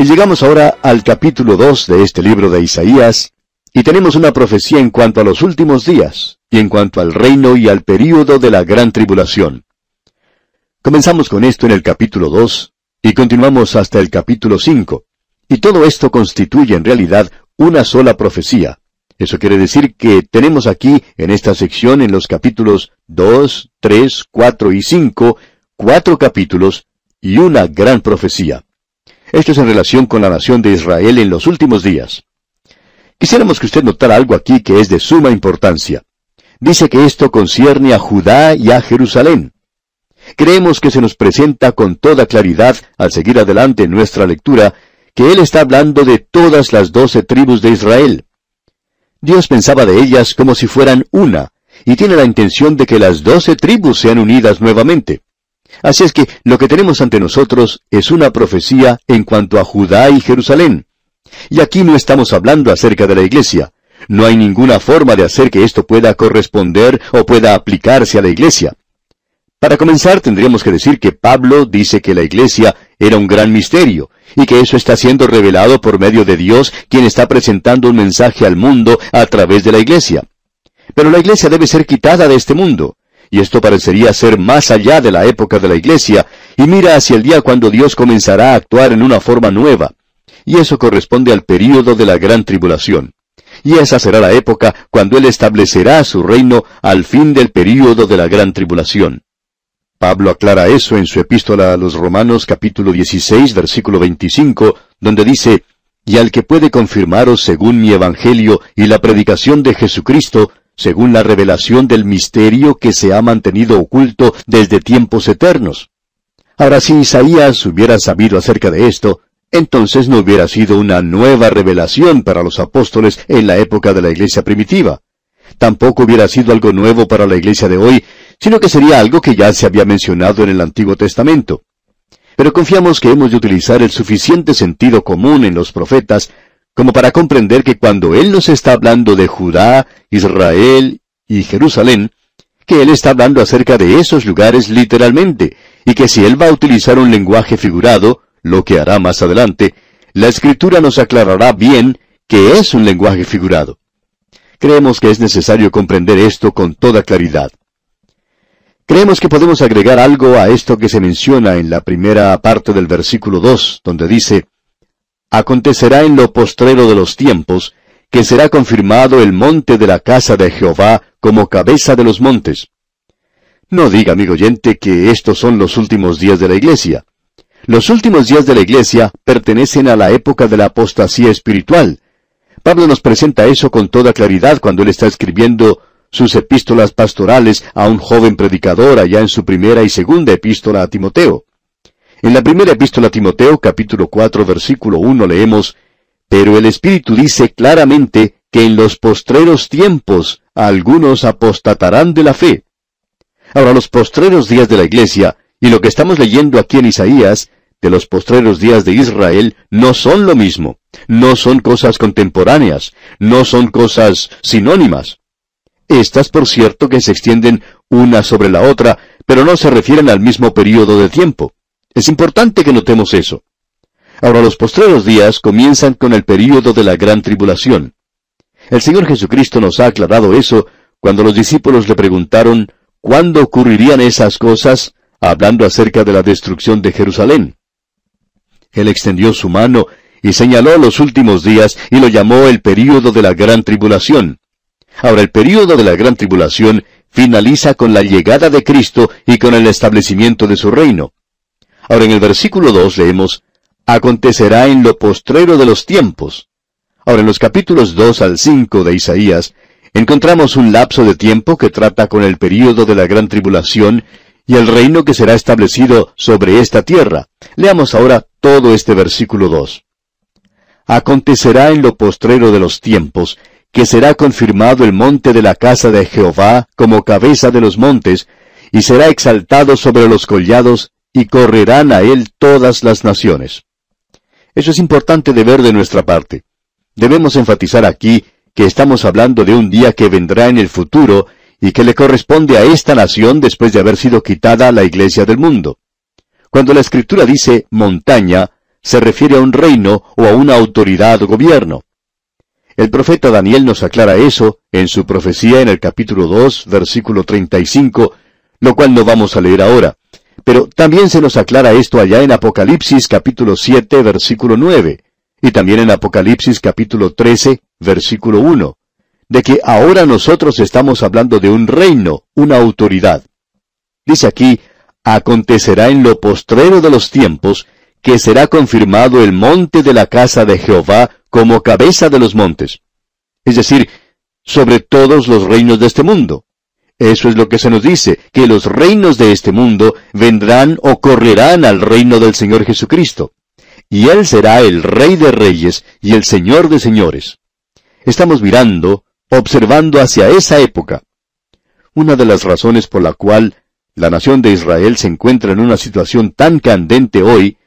Y llegamos ahora al capítulo 2 de este libro de Isaías, y tenemos una profecía en cuanto a los últimos días, y en cuanto al reino y al período de la gran tribulación. Comenzamos con esto en el capítulo 2, y continuamos hasta el capítulo 5, y todo esto constituye en realidad una sola profecía. Eso quiere decir que tenemos aquí, en esta sección, en los capítulos 2, 3, 4 y 5, cuatro capítulos y una gran profecía. Esto es en relación con la nación de Israel en los últimos días. Quisiéramos que usted notara algo aquí que es de suma importancia. Dice que esto concierne a Judá y a Jerusalén. Creemos que se nos presenta con toda claridad, al seguir adelante en nuestra lectura, que Él está hablando de todas las doce tribus de Israel. Dios pensaba de ellas como si fueran una, y tiene la intención de que las doce tribus sean unidas nuevamente. Así es que lo que tenemos ante nosotros es una profecía en cuanto a Judá y Jerusalén. Y aquí no estamos hablando acerca de la iglesia. No hay ninguna forma de hacer que esto pueda corresponder o pueda aplicarse a la iglesia. Para comenzar, tendríamos que decir que Pablo dice que la iglesia era un gran misterio, y que eso está siendo revelado por medio de Dios, quien está presentando un mensaje al mundo a través de la iglesia. Pero la iglesia debe ser quitada de este mundo, y esto parecería ser más allá de la época de la iglesia, y mira hacia el día cuando Dios comenzará a actuar en una forma nueva. Y eso corresponde al período de la gran tribulación. Y esa será la época cuando Él establecerá su reino al fin del período de la gran tribulación. Pablo aclara eso en su epístola a los Romanos capítulo 16 versículo 25, donde dice, Y al que puede confirmaros según mi evangelio y la predicación de Jesucristo, según la revelación del misterio que se ha mantenido oculto desde tiempos eternos. Ahora, si Isaías hubiera sabido acerca de esto, entonces no hubiera sido una nueva revelación para los apóstoles en la época de la iglesia primitiva. Tampoco hubiera sido algo nuevo para la iglesia de hoy, sino que sería algo que ya se había mencionado en el Antiguo Testamento. Pero confiamos que hemos de utilizar el suficiente sentido común en los profetas como para comprender que cuando Él nos está hablando de Judá, Israel y Jerusalén, que Él está hablando acerca de esos lugares literalmente, y que si Él va a utilizar un lenguaje figurado, lo que hará más adelante, la Escritura nos aclarará bien que es un lenguaje figurado. Creemos que es necesario comprender esto con toda claridad. Creemos que podemos agregar algo a esto que se menciona en la primera parte del versículo 2, donde dice, Acontecerá en lo postrero de los tiempos, que será confirmado el monte de la casa de Jehová como cabeza de los montes. No diga, amigo oyente, que estos son los últimos días de la iglesia. Los últimos días de la iglesia pertenecen a la época de la apostasía espiritual. Pablo nos presenta eso con toda claridad cuando él está escribiendo sus epístolas pastorales a un joven predicador allá en su primera y segunda epístola a Timoteo. En la primera epístola a Timoteo, capítulo 4, versículo 1, leemos, Pero el Espíritu dice claramente que en los postreros tiempos algunos apostatarán de la fe. Ahora, los postreros días de la Iglesia, y lo que estamos leyendo aquí en Isaías, de los postreros días de Israel, no son lo mismo, no son cosas contemporáneas, no son cosas sinónimas. Estas, por cierto, que se extienden una sobre la otra, pero no se refieren al mismo período de tiempo. Es importante que notemos eso. Ahora los postreros días comienzan con el período de la gran tribulación. El Señor Jesucristo nos ha aclarado eso cuando los discípulos le preguntaron cuándo ocurrirían esas cosas, hablando acerca de la destrucción de Jerusalén. Él extendió su mano y señaló los últimos días y lo llamó el período de la gran tribulación. Ahora el período de la gran tribulación finaliza con la llegada de Cristo y con el establecimiento de su reino. Ahora en el versículo 2 leemos, acontecerá en lo postrero de los tiempos. Ahora en los capítulos 2 al 5 de Isaías, encontramos un lapso de tiempo que trata con el período de la gran tribulación y el reino que será establecido sobre esta tierra. Leamos ahora todo este versículo 2. Acontecerá en lo postrero de los tiempos, que será confirmado el monte de la casa de Jehová como cabeza de los montes, y será exaltado sobre los collados, y correrán a él todas las naciones. Eso es importante de ver de nuestra parte. Debemos enfatizar aquí que estamos hablando de un día que vendrá en el futuro y que le corresponde a esta nación después de haber sido quitada la iglesia del mundo. Cuando la escritura dice montaña, se refiere a un reino o a una autoridad o gobierno. El profeta Daniel nos aclara eso en su profecía en el capítulo 2, versículo 35, lo cual no vamos a leer ahora. Pero también se nos aclara esto allá en Apocalipsis capítulo 7, versículo 9, y también en Apocalipsis capítulo 13, versículo 1, de que ahora nosotros estamos hablando de un reino, una autoridad. Dice aquí, acontecerá en lo postrero de los tiempos, que será confirmado el monte de la casa de Jehová como cabeza de los montes. Es decir, sobre todos los reinos de este mundo. Eso es lo que se nos dice, que los reinos de este mundo vendrán o correrán al reino del Señor Jesucristo. Y Él será el Rey de Reyes y el Señor de Señores. Estamos mirando, observando hacia esa época. Una de las razones por la cual la nación de Israel se encuentra en una situación tan candente hoy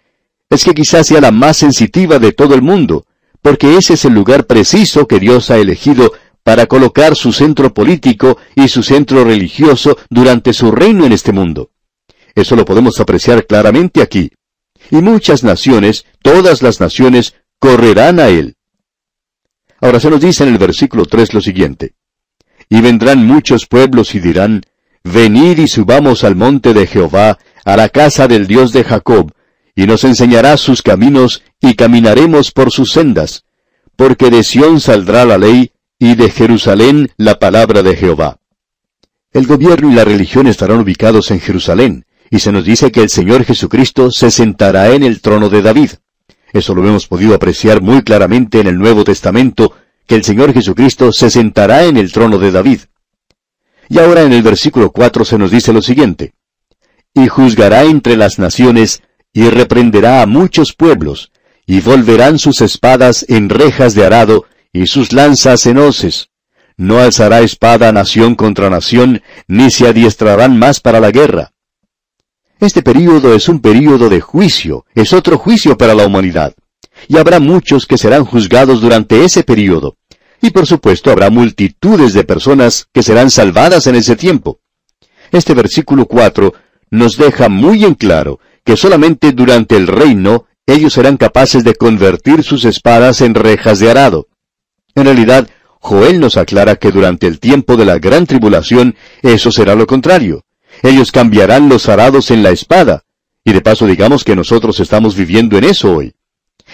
es que quizás sea la más sensitiva de todo el mundo, porque ese es el lugar preciso que Dios ha elegido para colocar su centro político y su centro religioso durante su reino en este mundo. Eso lo podemos apreciar claramente aquí. Y muchas naciones, todas las naciones, correrán a él. Ahora se nos dice en el versículo 3 lo siguiente. Y vendrán muchos pueblos y dirán, Venid y subamos al monte de Jehová, a la casa del Dios de Jacob, y nos enseñará sus caminos, y caminaremos por sus sendas, porque de Sión saldrá la ley, y de Jerusalén la palabra de Jehová. El gobierno y la religión estarán ubicados en Jerusalén, y se nos dice que el Señor Jesucristo se sentará en el trono de David. Eso lo hemos podido apreciar muy claramente en el Nuevo Testamento, que el Señor Jesucristo se sentará en el trono de David. Y ahora en el versículo 4 se nos dice lo siguiente. Y juzgará entre las naciones, y reprenderá a muchos pueblos, y volverán sus espadas en rejas de arado, y sus lanzas en hoces. No alzará espada nación contra nación, ni se adiestrarán más para la guerra. Este período es un período de juicio, es otro juicio para la humanidad. Y habrá muchos que serán juzgados durante ese período. Y por supuesto habrá multitudes de personas que serán salvadas en ese tiempo. Este versículo 4 nos deja muy en claro que solamente durante el reino ellos serán capaces de convertir sus espadas en rejas de arado. En realidad, Joel nos aclara que durante el tiempo de la gran tribulación eso será lo contrario. Ellos cambiarán los arados en la espada. Y de paso digamos que nosotros estamos viviendo en eso hoy.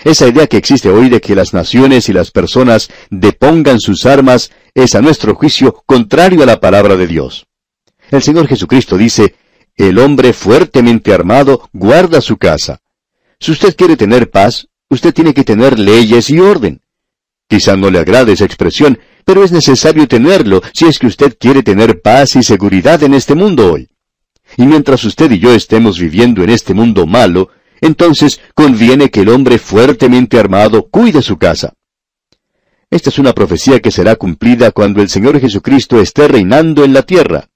Esa idea que existe hoy de que las naciones y las personas depongan sus armas es a nuestro juicio contrario a la palabra de Dios. El Señor Jesucristo dice, el hombre fuertemente armado guarda su casa. Si usted quiere tener paz, usted tiene que tener leyes y orden. Quizá no le agrade esa expresión, pero es necesario tenerlo si es que usted quiere tener paz y seguridad en este mundo hoy. Y mientras usted y yo estemos viviendo en este mundo malo, entonces conviene que el hombre fuertemente armado cuide su casa. Esta es una profecía que será cumplida cuando el Señor Jesucristo esté reinando en la tierra.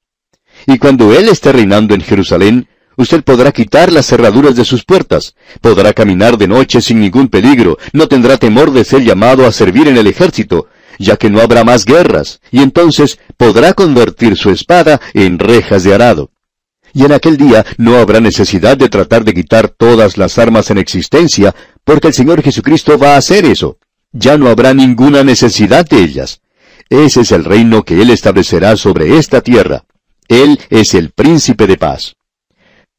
Y cuando Él esté reinando en Jerusalén, usted podrá quitar las cerraduras de sus puertas, podrá caminar de noche sin ningún peligro, no tendrá temor de ser llamado a servir en el ejército, ya que no habrá más guerras, y entonces podrá convertir su espada en rejas de arado. Y en aquel día no habrá necesidad de tratar de quitar todas las armas en existencia, porque el Señor Jesucristo va a hacer eso. Ya no habrá ninguna necesidad de ellas. Ese es el reino que Él establecerá sobre esta tierra. Él es el príncipe de paz.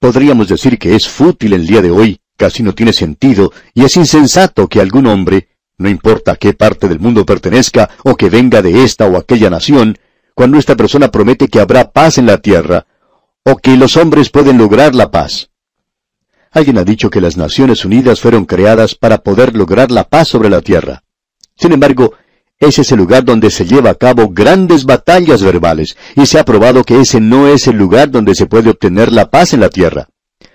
Podríamos decir que es fútil el día de hoy, casi no tiene sentido, y es insensato que algún hombre, no importa a qué parte del mundo pertenezca o que venga de esta o aquella nación, cuando esta persona promete que habrá paz en la tierra, o que los hombres pueden lograr la paz. Alguien ha dicho que las Naciones Unidas fueron creadas para poder lograr la paz sobre la tierra. Sin embargo, ese es el lugar donde se lleva a cabo grandes batallas verbales, y se ha probado que ese no es el lugar donde se puede obtener la paz en la tierra.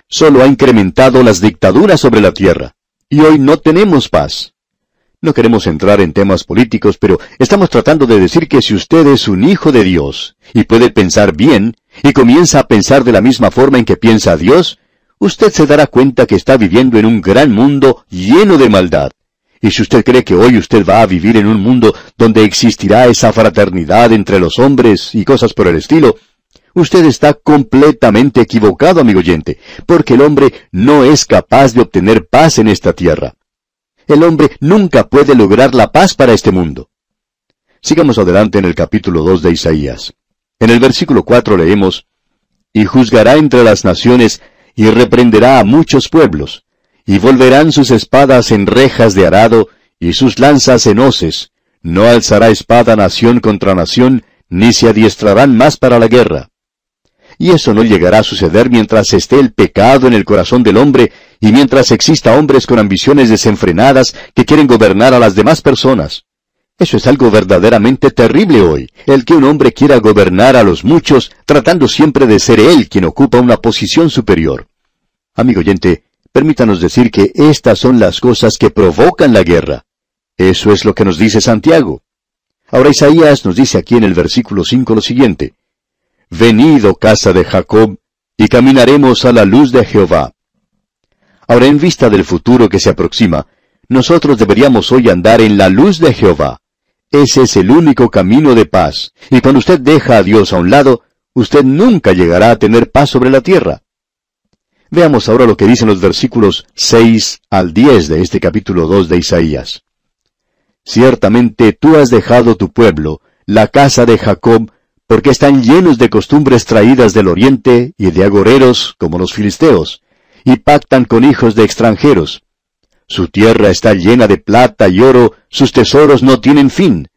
Solo ha incrementado las dictaduras sobre la tierra. Y hoy no tenemos paz. No queremos entrar en temas políticos, pero estamos tratando de decir que si usted es un hijo de Dios, y puede pensar bien, y comienza a pensar de la misma forma en que piensa Dios, usted se dará cuenta que está viviendo en un gran mundo lleno de maldad. Y si usted cree que hoy usted va a vivir en un mundo donde existirá esa fraternidad entre los hombres y cosas por el estilo, Usted está completamente equivocado, amigo oyente, porque el hombre no es capaz de obtener paz en esta tierra. El hombre nunca puede lograr la paz para este mundo. Sigamos adelante en el capítulo 2 de Isaías. En el versículo 4 leemos, Y juzgará entre las naciones, y reprenderá a muchos pueblos, y volverán sus espadas en rejas de arado, y sus lanzas en hoces. No alzará espada nación contra nación, ni se adiestrarán más para la guerra. Y eso no llegará a suceder mientras esté el pecado en el corazón del hombre y mientras exista hombres con ambiciones desenfrenadas que quieren gobernar a las demás personas. Eso es algo verdaderamente terrible hoy, el que un hombre quiera gobernar a los muchos tratando siempre de ser él quien ocupa una posición superior. Amigo oyente, permítanos decir que estas son las cosas que provocan la guerra. Eso es lo que nos dice Santiago. Ahora Isaías nos dice aquí en el versículo 5 lo siguiente. Venid, oh casa de Jacob, y caminaremos a la luz de Jehová. Ahora, en vista del futuro que se aproxima, nosotros deberíamos hoy andar en la luz de Jehová. Ese es el único camino de paz, y cuando usted deja a Dios a un lado, usted nunca llegará a tener paz sobre la tierra. Veamos ahora lo que dicen los versículos 6 al 10 de este capítulo 2 de Isaías. Ciertamente tú has dejado tu pueblo, la casa de Jacob, porque están llenos de costumbres traídas del oriente y de agoreros como los filisteos, y pactan con hijos de extranjeros. Su tierra está llena de plata y oro, sus tesoros no tienen fin.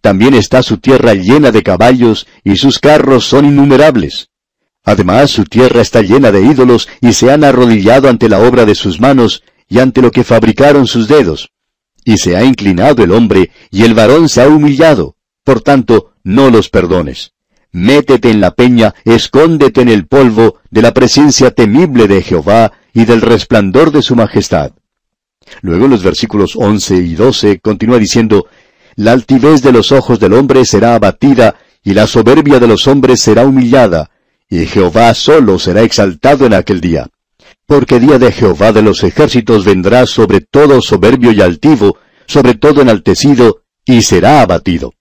También está su tierra llena de caballos, y sus carros son innumerables. Además, su tierra está llena de ídolos, y se han arrodillado ante la obra de sus manos, y ante lo que fabricaron sus dedos. Y se ha inclinado el hombre, y el varón se ha humillado. Por tanto, no los perdones métete en la peña, escóndete en el polvo de la presencia temible de Jehová y del resplandor de su majestad. Luego en los versículos 11 y 12 continúa diciendo, La altivez de los ojos del hombre será abatida, y la soberbia de los hombres será humillada, y Jehová solo será exaltado en aquel día. Porque día de Jehová de los ejércitos vendrá sobre todo soberbio y altivo, sobre todo enaltecido, y será abatido.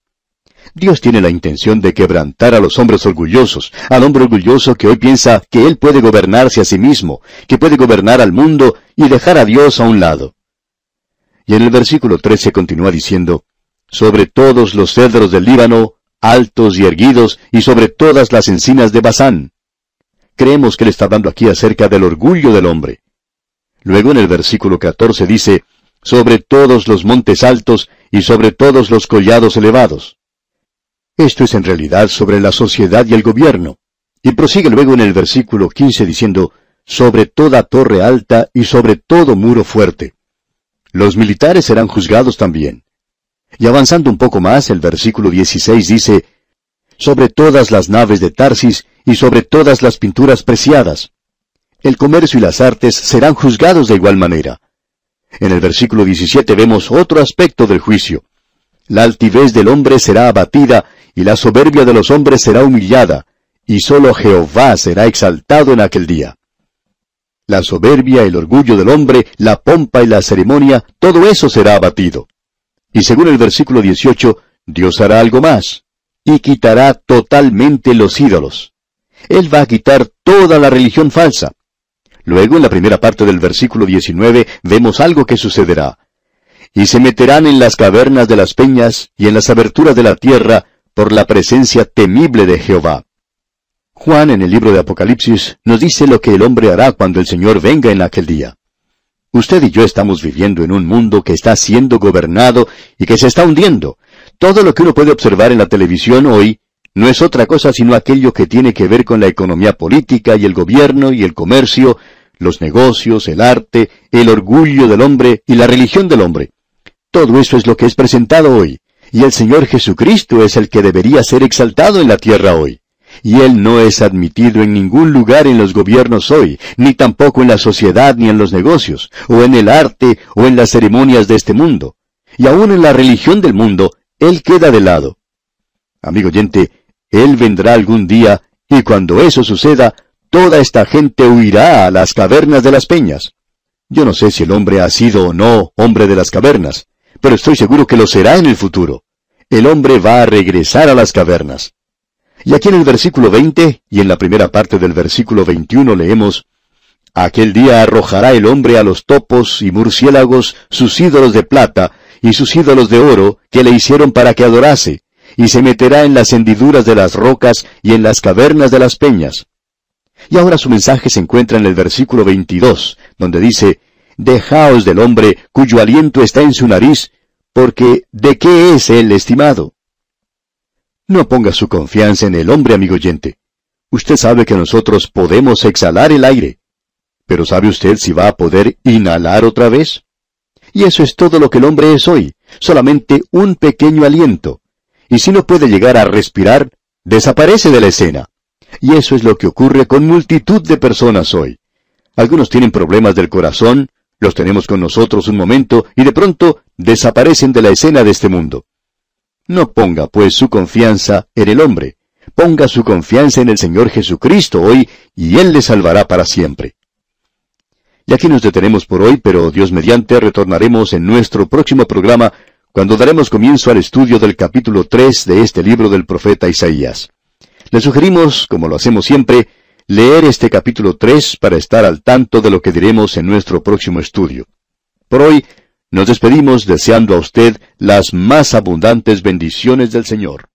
Dios tiene la intención de quebrantar a los hombres orgullosos, al hombre orgulloso que hoy piensa que él puede gobernarse a sí mismo, que puede gobernar al mundo y dejar a Dios a un lado. Y en el versículo 13 continúa diciendo, sobre todos los cedros del Líbano, altos y erguidos, y sobre todas las encinas de Basán. Creemos que él está hablando aquí acerca del orgullo del hombre. Luego en el versículo 14 dice, sobre todos los montes altos y sobre todos los collados elevados. Esto es en realidad sobre la sociedad y el gobierno. Y prosigue luego en el versículo 15 diciendo, sobre toda torre alta y sobre todo muro fuerte. Los militares serán juzgados también. Y avanzando un poco más, el versículo 16 dice, sobre todas las naves de Tarsis y sobre todas las pinturas preciadas. El comercio y las artes serán juzgados de igual manera. En el versículo 17 vemos otro aspecto del juicio. La altivez del hombre será abatida y la soberbia de los hombres será humillada, y sólo Jehová será exaltado en aquel día. La soberbia, el orgullo del hombre, la pompa y la ceremonia, todo eso será abatido. Y según el versículo 18, Dios hará algo más, y quitará totalmente los ídolos. Él va a quitar toda la religión falsa. Luego, en la primera parte del versículo 19, vemos algo que sucederá. Y se meterán en las cavernas de las peñas y en las aberturas de la tierra, por la presencia temible de Jehová. Juan en el libro de Apocalipsis nos dice lo que el hombre hará cuando el Señor venga en aquel día. Usted y yo estamos viviendo en un mundo que está siendo gobernado y que se está hundiendo. Todo lo que uno puede observar en la televisión hoy no es otra cosa sino aquello que tiene que ver con la economía política y el gobierno y el comercio, los negocios, el arte, el orgullo del hombre y la religión del hombre. Todo eso es lo que es presentado hoy. Y el Señor Jesucristo es el que debería ser exaltado en la tierra hoy. Y Él no es admitido en ningún lugar en los gobiernos hoy, ni tampoco en la sociedad ni en los negocios, o en el arte o en las ceremonias de este mundo. Y aún en la religión del mundo, Él queda de lado. Amigo oyente, Él vendrá algún día, y cuando eso suceda, toda esta gente huirá a las cavernas de las peñas. Yo no sé si el hombre ha sido o no hombre de las cavernas, pero estoy seguro que lo será en el futuro. El hombre va a regresar a las cavernas. Y aquí en el versículo 20 y en la primera parte del versículo 21 leemos, Aquel día arrojará el hombre a los topos y murciélagos sus ídolos de plata y sus ídolos de oro que le hicieron para que adorase, y se meterá en las hendiduras de las rocas y en las cavernas de las peñas. Y ahora su mensaje se encuentra en el versículo 22, donde dice, Dejaos del hombre cuyo aliento está en su nariz, porque ¿de qué es él estimado? No ponga su confianza en el hombre, amigo oyente. Usted sabe que nosotros podemos exhalar el aire. Pero ¿sabe usted si va a poder inhalar otra vez? Y eso es todo lo que el hombre es hoy, solamente un pequeño aliento. Y si no puede llegar a respirar, desaparece de la escena. Y eso es lo que ocurre con multitud de personas hoy. Algunos tienen problemas del corazón, los tenemos con nosotros un momento y de pronto desaparecen de la escena de este mundo. No ponga, pues, su confianza en el hombre. Ponga su confianza en el Señor Jesucristo hoy y Él le salvará para siempre. Y aquí nos detenemos por hoy, pero Dios mediante retornaremos en nuestro próximo programa cuando daremos comienzo al estudio del capítulo 3 de este libro del profeta Isaías. Le sugerimos, como lo hacemos siempre, leer este capítulo 3 para estar al tanto de lo que diremos en nuestro próximo estudio. Por hoy, nos despedimos deseando a usted las más abundantes bendiciones del Señor.